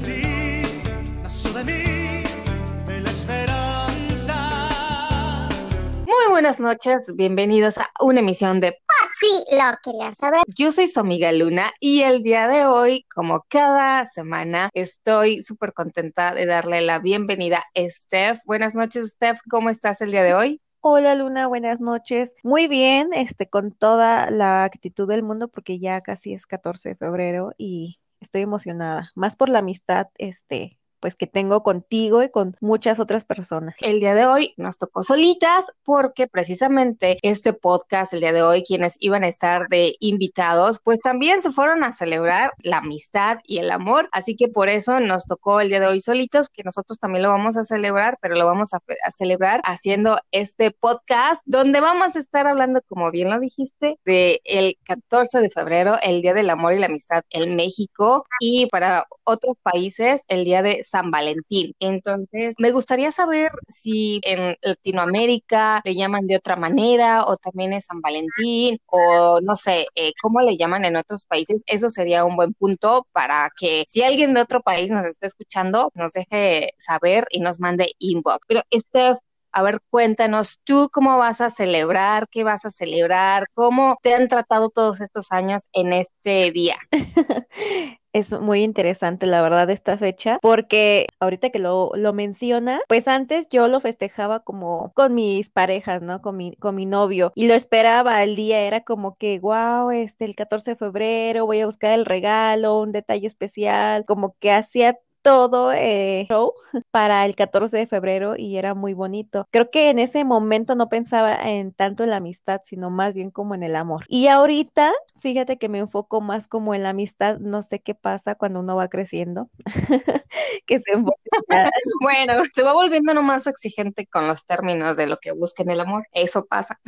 de ti, nació de mí, de la esperanza. Muy buenas noches, bienvenidos a una emisión de Sí, lo quería saber. Yo soy su amiga Luna y el día de hoy, como cada semana, estoy súper contenta de darle la bienvenida a Steph. Buenas noches, Steph, ¿cómo estás el día de hoy? Hola Luna, buenas noches. Muy bien, este, con toda la actitud del mundo porque ya casi es 14 de febrero y estoy emocionada, más por la amistad, este, pues que tengo contigo y con muchas otras personas. El día de hoy nos tocó solitas porque precisamente este podcast, el día de hoy, quienes iban a estar de invitados, pues también se fueron a celebrar la amistad y el amor. Así que por eso nos tocó el día de hoy solitos, que nosotros también lo vamos a celebrar, pero lo vamos a, celebrar haciendo este podcast donde vamos a estar hablando, como bien lo dijiste, de el 14 de febrero, el Día del Amor y la Amistad en México y para otros países el Día de San Valentín. Entonces, me gustaría saber si en Latinoamérica le llaman de otra manera o también es San Valentín o no sé, eh, cómo le llaman en otros países. Eso sería un buen punto para que si alguien de otro país nos está escuchando, nos deje saber y nos mande inbox. Pero Steph, a ver, cuéntanos tú cómo vas a celebrar, qué vas a celebrar, cómo te han tratado todos estos años en este día. es muy interesante, la verdad, esta fecha, porque ahorita que lo, lo menciona, pues antes yo lo festejaba como con mis parejas, ¿no? Con mi, con mi novio, y lo esperaba el día, era como que, wow, este, el 14 de febrero, voy a buscar el regalo, un detalle especial, como que hacía todo eh, show para el 14 de febrero y era muy bonito. Creo que en ese momento no pensaba en tanto en la amistad, sino más bien como en el amor. Y ahorita, fíjate que me enfoco más como en la amistad, no sé qué pasa cuando uno va creciendo, que se Bueno, se va volviendo nomás exigente con los términos de lo que busca en el amor, eso pasa.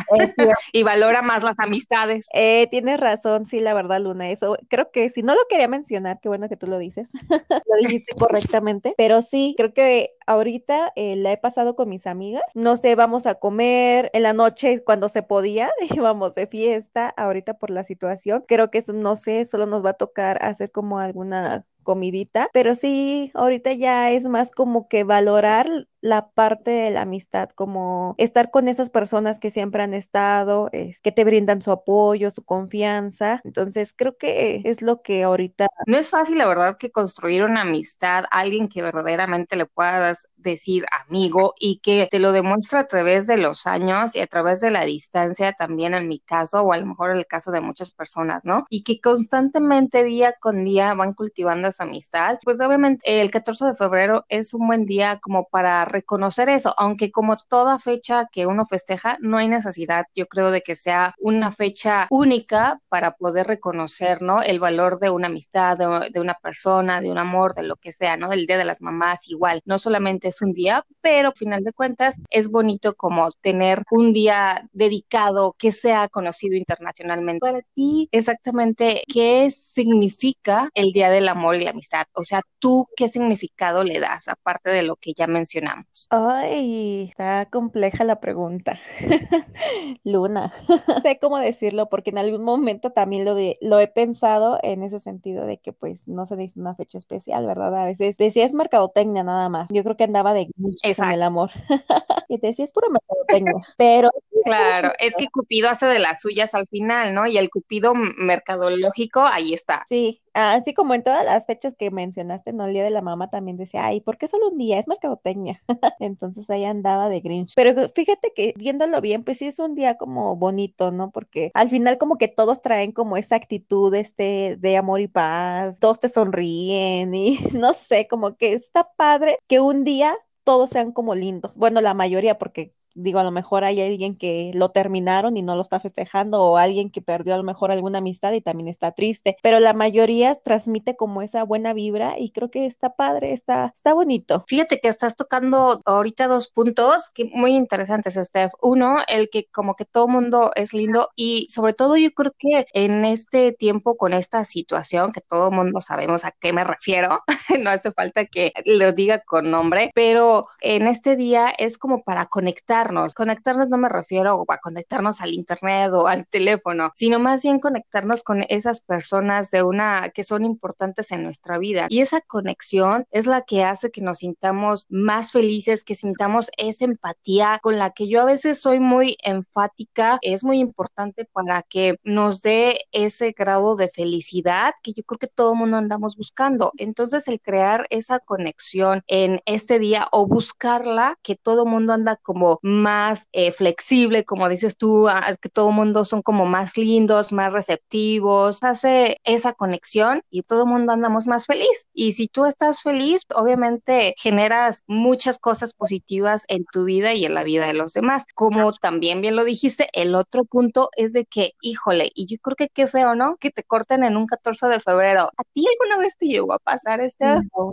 y valora más las amistades. Eh, tienes razón, sí, la verdad, Luna, eso creo que si no lo quería mencionar, qué bueno que tú lo dices, lo dijiste correctamente, pero sí, creo que ahorita eh, la he pasado con mis amigas, no sé, vamos a comer en la noche cuando se podía, íbamos de fiesta, ahorita por la situación, creo que no sé, solo nos va a tocar hacer como alguna comidita, pero sí, ahorita ya es más como que valorar la parte de la amistad, como estar con esas personas que siempre han estado, es, que te brindan su apoyo, su confianza. Entonces, creo que es lo que ahorita... No es fácil, la verdad, que construir una amistad, alguien que verdaderamente le puedas decir amigo y que te lo demuestra a través de los años y a través de la distancia también en mi caso o a lo mejor en el caso de muchas personas, ¿no? Y que constantemente día con día van cultivando esa amistad. Pues obviamente el 14 de febrero es un buen día como para reconocer eso, aunque como toda fecha que uno festeja, no hay necesidad, yo creo, de que sea una fecha única para poder reconocer, ¿no? El valor de una amistad, de, una persona, de un amor, de lo que sea, ¿no? Del Día de las Mamás, igual, no solamente es un día, pero al final de cuentas es bonito como tener un día dedicado que sea conocido internacionalmente. Para ti, exactamente, ¿qué significa el Día del Amor y la Amistad? O sea, ¿tú qué significado le das, aparte de lo que ya mencionamos? Ay, está compleja la pregunta. Luna, no sé cómo decirlo porque en algún momento también lo, de, lo he pensado en ese sentido de que pues no se dice una fecha especial, ¿verdad? A veces decía es mercadotecnia nada más. Yo creo que andaba de con el amor. y te decía es pura mercadotecnia, pero... Claro, es que Cupido hace de las suyas al final, ¿no? Y el Cupido mercadológico, ahí está. Sí, así como en todas las fechas que mencionaste, ¿no? El Día de la Mamá también decía, ay, ¿por qué solo un día? Es mercadotecnia. Entonces ahí andaba de Grinch. Pero fíjate que viéndolo bien, pues sí es un día como bonito, ¿no? Porque al final como que todos traen como esa actitud este de amor y paz, todos te sonríen y no sé, como que está padre que un día todos sean como lindos. Bueno, la mayoría, porque digo, a lo mejor hay alguien que lo terminaron y no lo está festejando o alguien que perdió a lo mejor alguna amistad y también está triste, pero la mayoría transmite como esa buena vibra y creo que está padre, está, está bonito. Fíjate que estás tocando ahorita dos puntos que muy interesantes, Steph. Uno, el que como que todo mundo es lindo y sobre todo yo creo que en este tiempo con esta situación que todo mundo sabemos a qué me refiero, no hace falta que lo diga con nombre, pero en este día es como para conectar conectarnos. Conectarnos no me refiero a conectarnos al internet o al teléfono, sino más bien conectarnos con esas personas de una que son importantes en nuestra vida. Y esa conexión es la que hace que nos sintamos más felices, que sintamos esa empatía con la que yo a veces soy muy enfática. Es muy importante para que nos dé ese grado de felicidad que yo creo que todo mundo andamos buscando. Entonces, el crear esa conexión en este día o buscarla, que todo mundo anda como más eh, flexible, como dices tú, ah, que todo el mundo son como más lindos, más receptivos, hace esa conexión y todo el mundo andamos más feliz. Y si tú estás feliz, obviamente generas muchas cosas positivas en tu vida y en la vida de los demás. Como también bien lo dijiste, el otro punto es de que, híjole, y yo creo que qué feo, ¿no? Que te corten en un 14 de febrero. ¿A ti alguna vez te llegó a pasar este?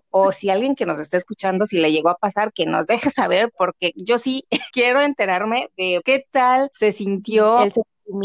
O si alguien que nos está escuchando, si le llegó a pasar, que nos deje saber, porque yo sí quiero enterarme de qué tal se sintió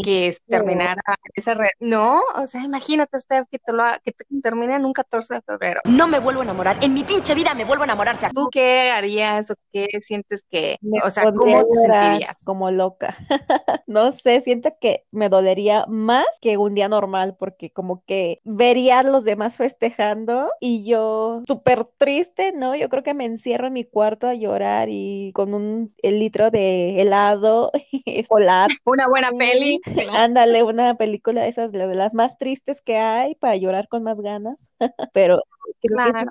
que terminara esa red. No, o sea, imagínate, Steph, que te, lo, que te termine en un 14 de febrero. No me vuelvo a enamorar. En mi pinche vida me vuelvo a enamorarse. ¿Tú qué harías o qué sientes que, o sea, cómo te sentirías? Como loca. no sé, siento que me dolería más que un día normal porque como que vería a los demás festejando y yo súper triste, ¿no? Yo creo que me encierro en mi cuarto a llorar y con un litro de helado polar. Una buena peli Ándale, una película de esas, de las más tristes que hay para llorar con más ganas, pero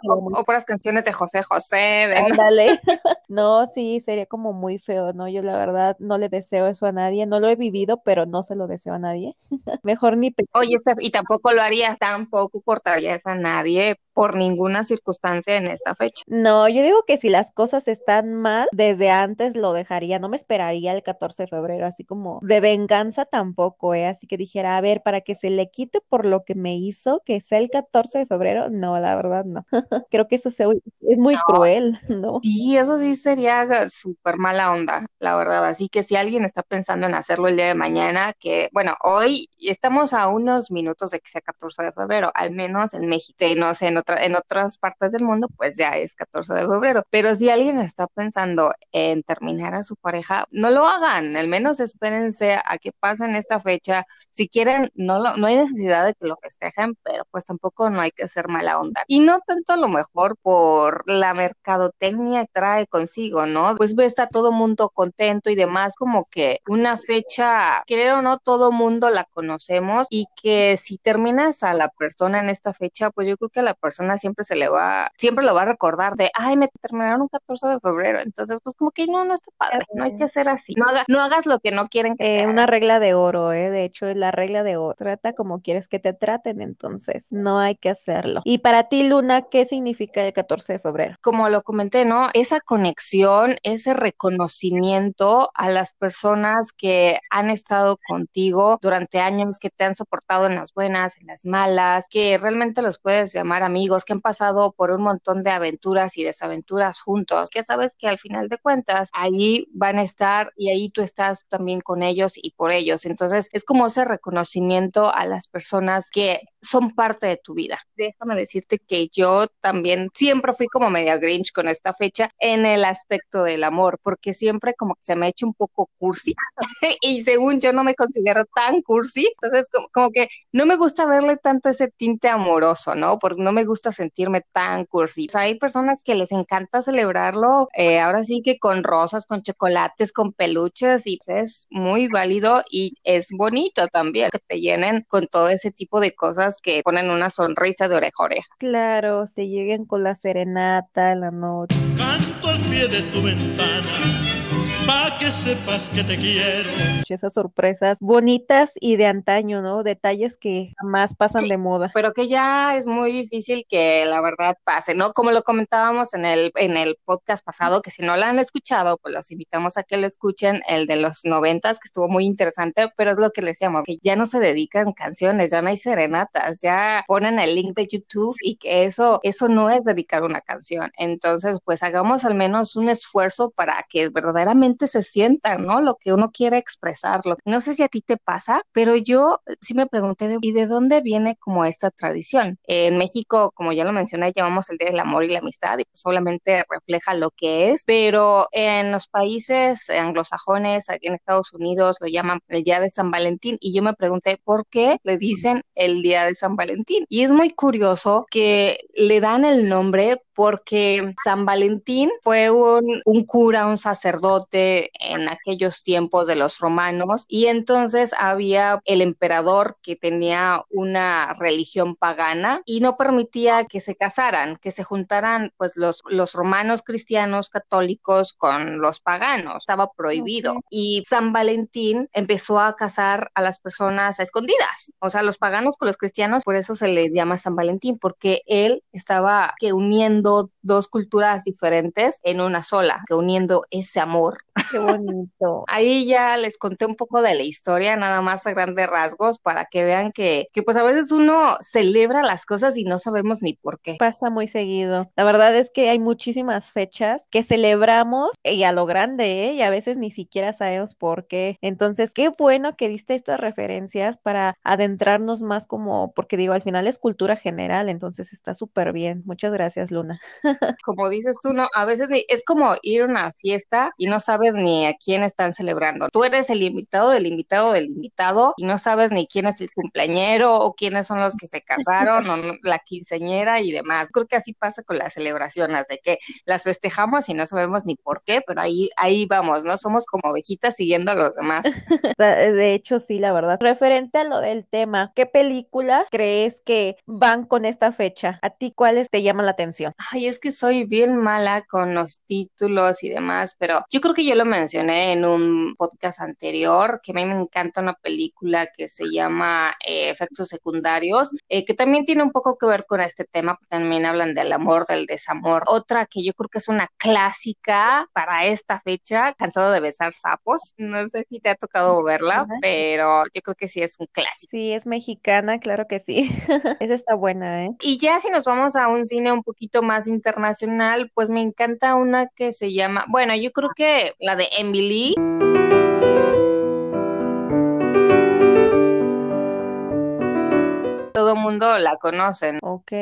o, por las canciones de José José. Ándale. no, sí, sería como muy feo, ¿no? Yo la verdad no le deseo eso a nadie, no lo he vivido, pero no se lo deseo a nadie. Mejor ni... Oye, y tampoco lo harías, tampoco cortarías a nadie por ninguna circunstancia en esta fecha. No, yo digo que si las cosas están mal, desde antes lo dejaría, no me esperaría el 14 de febrero, así como de venganza tampoco, ¿eh? Así que dijera, a ver, para que se le quite por lo que me hizo, que sea el 14 de febrero, no, la verdad no. Creo que eso es muy cruel, ¿no? Sí, eso sí sería súper mala onda, la verdad. Así que si alguien está pensando en hacerlo el día de mañana, que bueno, hoy estamos a unos minutos de que sea 14 de febrero, al menos en México, no sé, en, otra, en otras partes del mundo, pues ya es 14 de febrero. Pero si alguien está pensando en terminar a su pareja, no lo hagan, al menos espérense a que pasen esta fecha. Si quieren, no, no hay necesidad de que lo festejen, pero pues tampoco no hay que ser mala onda. Y no tanto a lo mejor por la mercadotecnia que trae consigo, ¿no? Pues ve, está todo mundo contento y demás, como que una fecha, creo o no, todo mundo la conocemos y que si terminas a la persona en esta fecha, pues yo creo que a la persona siempre se le va, siempre lo va a recordar de, ay, me terminaron un 14 de febrero, entonces pues como que no, no está padre, no hay que hacer así, no, no hagas lo que no quieren que eh, Una regla de oro, ¿eh? De hecho, es la regla de oro, trata como quieres que te traten, entonces no hay que hacerlo. Y para ti, Luna, ¿qué significa el 14 de febrero? Como lo comenté, ¿no? Esa conexión, ese reconocimiento a las personas que han estado contigo durante años, que te han soportado en las buenas, en las malas, que realmente los puedes llamar amigos, que han pasado por un montón de aventuras y desaventuras juntos, que sabes que al final de cuentas allí van a estar y ahí tú estás también con ellos y por ellos. Entonces es como ese reconocimiento a las personas que son parte de tu vida. Déjame decirte que yo también siempre fui como media grinch con esta fecha en el aspecto del amor, porque siempre como que se me ha hecho un poco cursi y según yo no me considero tan cursi, entonces como, que no me gusta verle tanto ese tinte amoroso, ¿no? Porque no me gusta sentirme tan cursi. hay personas que les encanta celebrarlo, eh, ahora sí que con rosas, con chocolates, con peluches y es muy válido y es bonito también que te llenen con todo ese tipo de cosas que ponen una sonrisa de oreja a oreja. Se lleguen con la serenata en la noche. Canto al pie de tu ventana pa' que sepas que te quiero. Esas sorpresas bonitas y de antaño, ¿no? Detalles que jamás pasan de moda. Pero que ya es muy difícil que la verdad pase, ¿no? Como lo comentábamos en el, en el podcast pasado, que si no lo han escuchado, pues los invitamos a que lo escuchen, el de los noventas, que estuvo muy interesante, pero es lo que le decíamos, que ya no se dedican canciones, ya no hay serenatas, ya ponen el link de YouTube y que eso, eso no es dedicar una canción. Entonces, pues hagamos al menos un esfuerzo para que verdaderamente se sienta, ¿no? Lo que uno quiere expresarlo. No sé si a ti te pasa, pero yo sí me pregunté, ¿y de dónde viene como esta tradición? En México, como ya lo mencioné, llamamos el Día del Amor y la Amistad y pues solamente refleja lo que es, pero en los países anglosajones, aquí en Estados Unidos, lo llaman el Día de San Valentín y yo me pregunté por qué le dicen el Día de San Valentín. Y es muy curioso que le dan el nombre porque San Valentín fue un, cura, un sacerdote en aquellos tiempos de los romanos y entonces había el emperador que tenía una religión pagana y no permitía que se casaran, que se juntaran pues los, los romanos cristianos católicos con los paganos, estaba prohibido. Y San Valentín empezó a casar a las personas escondidas, o sea, los paganos con los cristianos, por eso se le llama San Valentín, porque él estaba que uniendo dos culturas diferentes en una sola, que uniendo ese amor. Qué bonito. Ahí ya les conté un poco de la historia, nada más a grandes rasgos, para que vean que, que pues a veces uno celebra las cosas y no sabemos ni por qué. Pasa muy seguido. La verdad es que hay muchísimas fechas que celebramos y a lo grande, ¿eh? y a veces ni siquiera sabemos por qué. Entonces, qué bueno que diste estas referencias para adentrarnos más como, porque digo, al final es cultura general, entonces está súper bien. Muchas gracias, Luna. Como dices tú, no, a veces es como ir a una fiesta y no sabes ni a quién están celebrando. Tú eres el invitado del invitado del invitado y no sabes ni quién es el cumpleañero o quiénes son los que se casaron o la quinceñera y demás. Creo que así pasa con las celebraciones, de que las festejamos y no sabemos ni por qué, pero ahí, ahí vamos, ¿no? Somos como ovejitas siguiendo a los demás. De hecho, sí, la verdad. Referente a lo del tema, ¿qué películas crees que van con esta fecha? ¿A ti cuáles te llaman la atención? Ay, es que soy bien mala con los títulos y demás, pero yo creo que yo lo mencioné en un podcast anterior, que a mí me encanta una película que se llama eh, Efectos Secundarios, eh, que también tiene un poco que ver con este tema, también hablan del amor, del desamor. Otra que yo creo que es una clásica para esta fecha, Cansado de besar sapos, no sé si te ha tocado verla, pero yo creo que sí es un clásico. Sí, es mexicana, claro que sí. Esa está buena, ¿eh? Y ya si nos vamos a un cine un poquito más internacional, pues me encanta una que se llama, bueno, yo creo que la de Emily. todo mundo la conocen. Ok.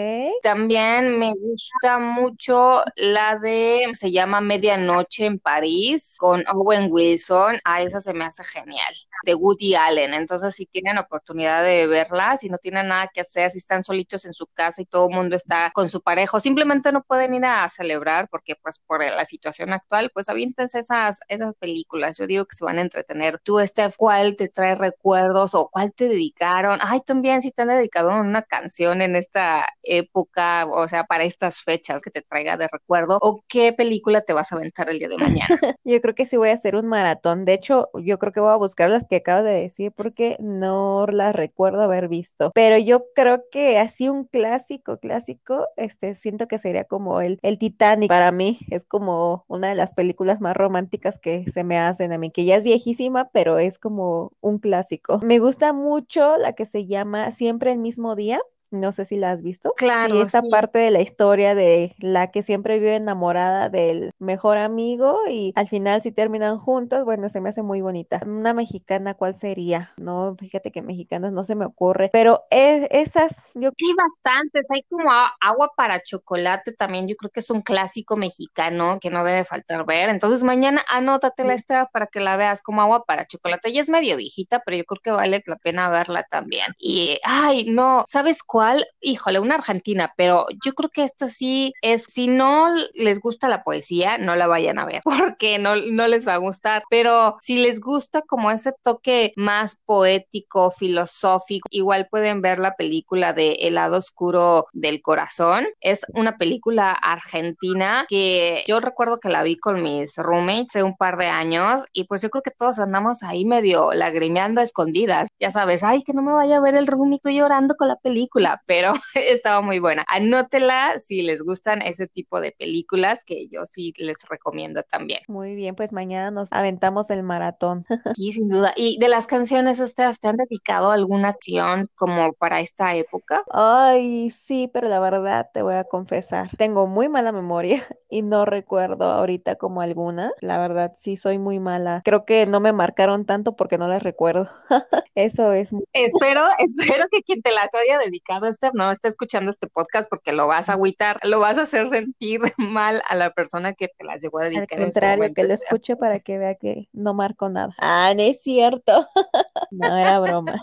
También me gusta mucho la de, se llama Medianoche en París, con Owen Wilson. A esa se me hace genial. De Woody Allen. Entonces, si tienen oportunidad de verla, si no tienen nada que hacer, si están solitos en su casa y todo el mundo está con su pareja, simplemente no pueden ir a celebrar porque, pues, por la situación actual, pues aviéntense esas, esas películas. Yo digo que se van a entretener. Tú, Steph, ¿cuál te trae recuerdos o cuál te dedicaron? Ay, también si te han dedicado una canción en esta época, o sea, para estas fechas que te traiga de recuerdo, o qué película te vas a aventar el día de mañana. yo creo que sí voy a hacer un maratón. De hecho, yo creo que voy a buscar las que acabo de decir porque no las recuerdo haber visto. Pero yo creo que así un clásico, clásico, este, siento que sería como el, el Titanic. Para mí es como una de las películas más románticas que se me hacen a mí, que ya es viejísima, pero es como un clásico. Me gusta mucho la que se llama Siempre el mismo día no sé si la has visto. Claro. Y esta parte de la historia de la que siempre vive enamorada del mejor amigo y al final si terminan juntos, bueno, se me hace muy bonita. Una mexicana, ¿cuál sería? No, fíjate que mexicanas no se me ocurre, pero es, esas, yo... Sí, bastantes. Hay como agua para chocolate también, yo creo que es un clásico mexicano que no debe faltar ver. Entonces mañana anótatela esta para que la veas como agua para chocolate. Ya es medio viejita, pero yo creo que vale la pena verla también. Y, ay, no, ¿sabes cuál? Híjole, una argentina, pero yo creo que esto sí es, si no les gusta la poesía, no la vayan a ver, porque no, no les va a gustar, pero si les gusta como ese toque más poético, filosófico, igual pueden ver la película de El lado oscuro del corazón. Es una película argentina que yo recuerdo que la vi con mis roommates hace un par de años y pues yo creo que todos andamos ahí medio lagrimeando a escondidas. Ya sabes, ay, que no me vaya a ver el roomie, llorando con la película, pero estaba muy buena. Anótela si les gustan ese tipo de películas que yo sí les recomiendo también. Muy bien, pues mañana nos aventamos el maratón. Sí, sin duda. ¿Y de las canciones, Steph, te han dedicado alguna acción como para esta época? Ay, sí, pero la verdad te voy a confesar, tengo muy mala memoria y no recuerdo ahorita como alguna. La verdad, sí soy muy mala. Creo que no me marcaron tanto porque no las recuerdo. Eso es. Espero, espero que quien te las haya dedicado, Esther, no está escuchando este podcast porque lo vas a agüitar, lo vas a hacer sentir mal a la persona que te las llegó a dedicar. Al contrario, que lo escuche para que vea que no marco nada. Ah, no es cierto. no era broma.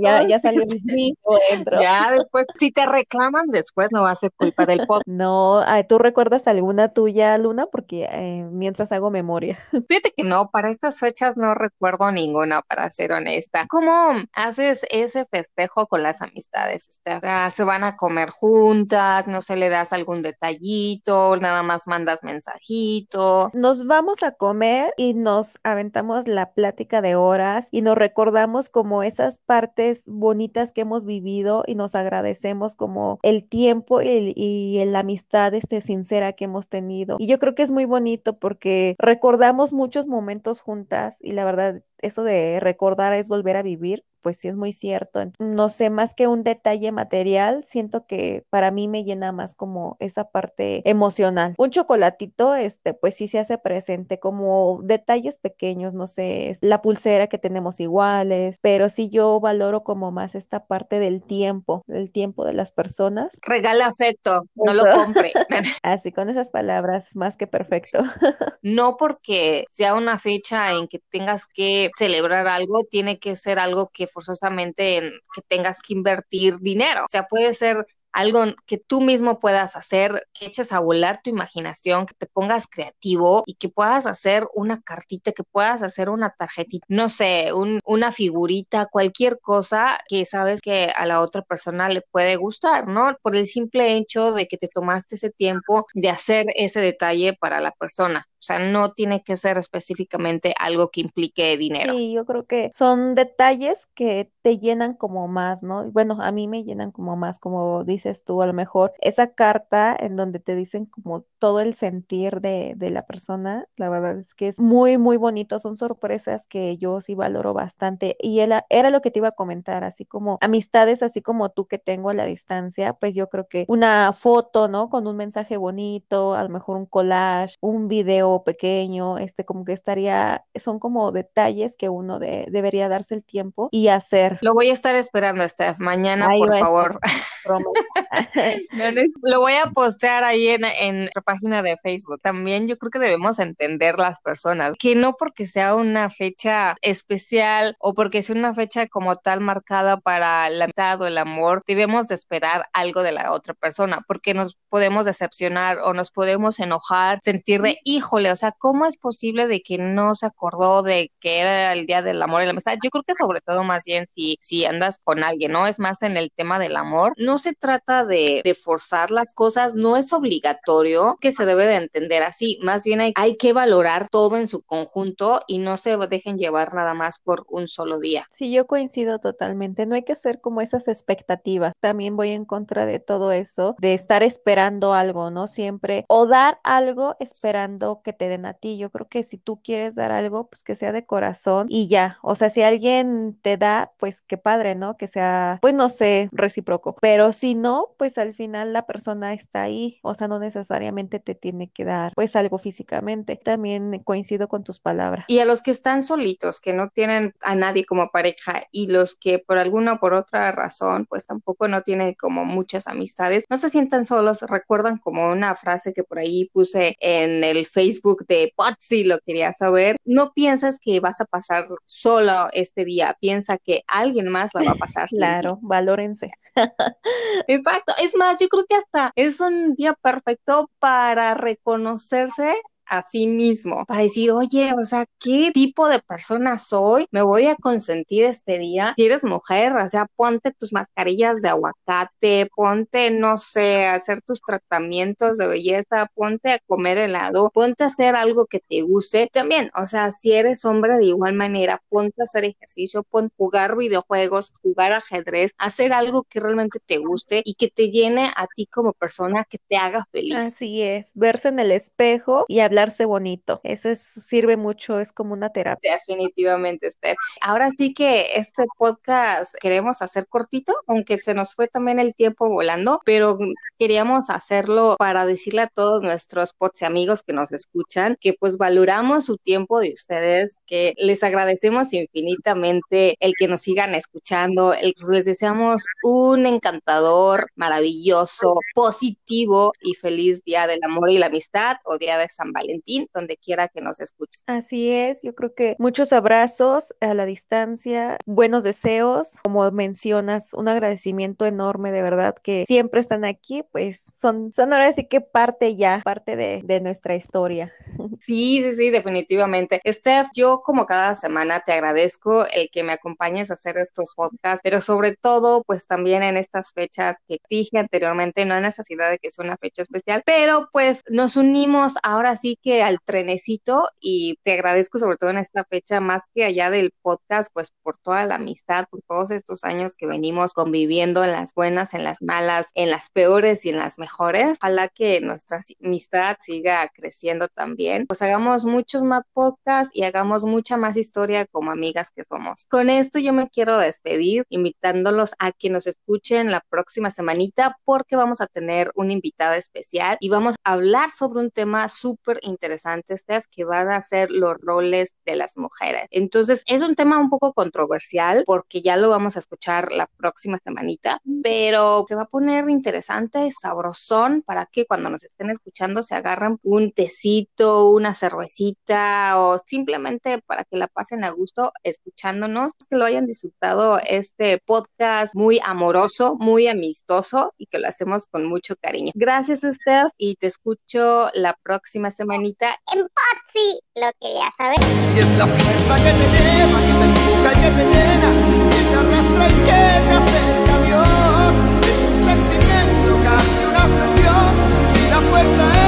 Ya, ya salió dentro. Ya después, si te reclaman, después no va a ser culpa del podcast. No, ¿tú recuerdas alguna tuya, Luna? Porque eh, mientras hago memoria. Fíjate que no, para estas fechas no recuerdo ninguna, para ser honesta. ¿Cómo haces ese festejo con las amistades? O sea, se van a comer juntas, no se le das algún detallito, nada más mandas mensajito. Nos vamos a comer y nos aventamos la plática de horas y nos recordamos como esas partes bonitas que hemos vivido y nos agradecemos como el tiempo y, y la amistad este sincera que hemos tenido. Y yo creo que es muy bonito porque recordamos muchos momentos juntas y la verdad eso de recordar es volver a vivir pues sí es muy cierto. No sé, más que un detalle material, siento que para mí me llena más como esa parte emocional. Un chocolatito, este, pues sí se hace presente como detalles pequeños, no sé, la pulsera que tenemos iguales, pero sí yo valoro como más esta parte del tiempo, del tiempo de las personas. Regala afecto, no lo compre. Así con esas palabras, más que perfecto. no porque sea una fecha en que tengas que celebrar algo, tiene que ser algo que forzosamente en que tengas que invertir dinero. O sea, puede ser algo que tú mismo puedas hacer, que eches a volar tu imaginación, que te pongas creativo y que puedas hacer una cartita, que puedas hacer una tarjetita, no sé, una figurita, cualquier cosa que sabes que a la otra persona le puede gustar, ¿no? Por el simple hecho de que te tomaste ese tiempo de hacer ese detalle para la persona. Sea, no tiene que ser específicamente algo que implique dinero. Sí, yo creo que son detalles que te llenan como más, ¿no? Bueno, a mí me llenan como más, como dices tú, a lo mejor esa carta en donde te dicen como todo el sentir de, de la persona, la verdad es que es muy, muy bonito, son sorpresas que yo sí valoro bastante y era, era lo que te iba a comentar, así como amistades, así como tú que tengo a la distancia, pues yo creo que una foto, ¿no? Con un mensaje bonito, a lo mejor un collage, un video pequeño, este como que estaría, son como detalles que uno de, debería darse el tiempo y hacer. Lo voy a estar esperando, Steph, mañana, por favor. lo voy a postear ahí en, en nuestra página de Facebook. También yo creo que debemos entender las personas que no porque sea una fecha especial o porque sea una fecha como tal marcada para la amistad o el amor, debemos de esperar algo de la otra persona porque nos podemos decepcionar o nos podemos enojar, sentir de, híjole, o sea, ¿cómo es posible de que no se acordó de que era el día del amor y la amistad? Yo creo que sobre todo más bien si, si andas con alguien, ¿no? Es más en el tema del amor. No se trata de, de forzar las cosas, no es obligatorio que se debe de entender así, más bien hay, hay que valorar todo en su conjunto y no se dejen llevar nada más por un solo día. Sí, yo coincido totalmente, no hay que hacer como esas expectativas, también voy en contra de todo eso, de estar esperando algo, ¿no? Siempre, o dar algo esperando que te den a ti, yo creo que si tú quieres dar algo, pues que sea de corazón y ya, o sea, si alguien te da, pues qué padre, ¿no? Que sea, pues no sé, recíproco, pero si no, pues al final la persona está ahí, o sea, no necesariamente te tiene que dar pues algo físicamente. También coincido con tus palabras. Y a los que están solitos, que no tienen a nadie como pareja y los que por alguna o por otra razón pues tampoco no tienen como muchas amistades, no se sientan solos, recuerdan como una frase que por ahí puse en el Facebook de Potsy, lo quería saber, no piensas que vas a pasar solo este día, piensa que alguien más la va a pasar. claro, valórense. Exacto, es más, yo creo que hasta es un día perfecto para reconocerse a sí mismo, para decir, oye, o sea, ¿qué tipo de persona soy? Me voy a consentir este día. Si eres mujer, o sea, ponte tus mascarillas de aguacate, ponte, no sé, hacer tus tratamientos de belleza, ponte a comer helado, ponte a hacer algo que te guste. También, o sea, si eres hombre de igual manera, ponte a hacer ejercicio, ponte a jugar videojuegos, jugar ajedrez, hacer algo que realmente te guste y que te llene a ti como persona, que te haga feliz. Así es, verse en el espejo y hablarse bonito. Eso sirve mucho, es como una terapia. Definitivamente, Esther. Ahora sí que este podcast queremos hacer cortito, aunque se nos fue también el tiempo volando, pero queríamos hacerlo para decirle a todos nuestros pods y amigos que nos escuchan que pues valoramos su tiempo de ustedes, que les agradecemos infinitamente el que nos sigan escuchando, el que les deseamos un encantador, maravilloso, positivo y feliz día del amor y la amistad o día de San Valentín, donde quiera que nos escuchen. Así es, yo creo que muchos abrazos a la distancia, buenos deseos, como mencionas, un agradecimiento enorme de verdad que siempre están aquí, pues son, son ahora sí que parte ya, parte de, de nuestra historia. Sí, sí, sí, definitivamente. Steph, yo como cada semana te agradezco el que me acompañes a hacer estos podcasts, pero sobre todo, pues también en estas fechas que dije anteriormente, no hay necesidad de que sea una fecha especial, pero pues nos unimos ahora sí que al trenecito y te agradezco sobre todo en esta fecha, más que allá del podcast, pues por toda la amistad, por todos estos años que venimos conviviendo en las buenas, en las malas, en las peores y en las mejores. Ojalá que nuestra amistad siga creciendo también. Pues hagamos muchos más podcasts y hagamos mucha más historia como amigas que somos. Con esto yo me quiero despedir, invitándolos a que nos escuchen la próxima semanita porque vamos a tener una invitada especial y vamos a hablar sobre un tema súper interesante, Steph, que van a ser los roles de las mujeres. Entonces, es un tema un poco controversial porque ya lo vamos a escuchar la próxima semanita, pero se va a poner interesante, sabrosón, para que cuando nos estén escuchando se agarren un tecito, una cervecita o simplemente para que la pasen a gusto escuchándonos, que lo hayan disfrutado este podcast muy amoroso, muy amistoso y que lo hacemos con mucho cariño. Gracias, Steph, y te escucho la próxima hermanita en Potsy lo quería saber. Y es la fuerza que te lleva, que te empuja y que te llena, que te arrastra y que te acerca a Dios. Es un sentimiento, casi una obsesión, si la puerta es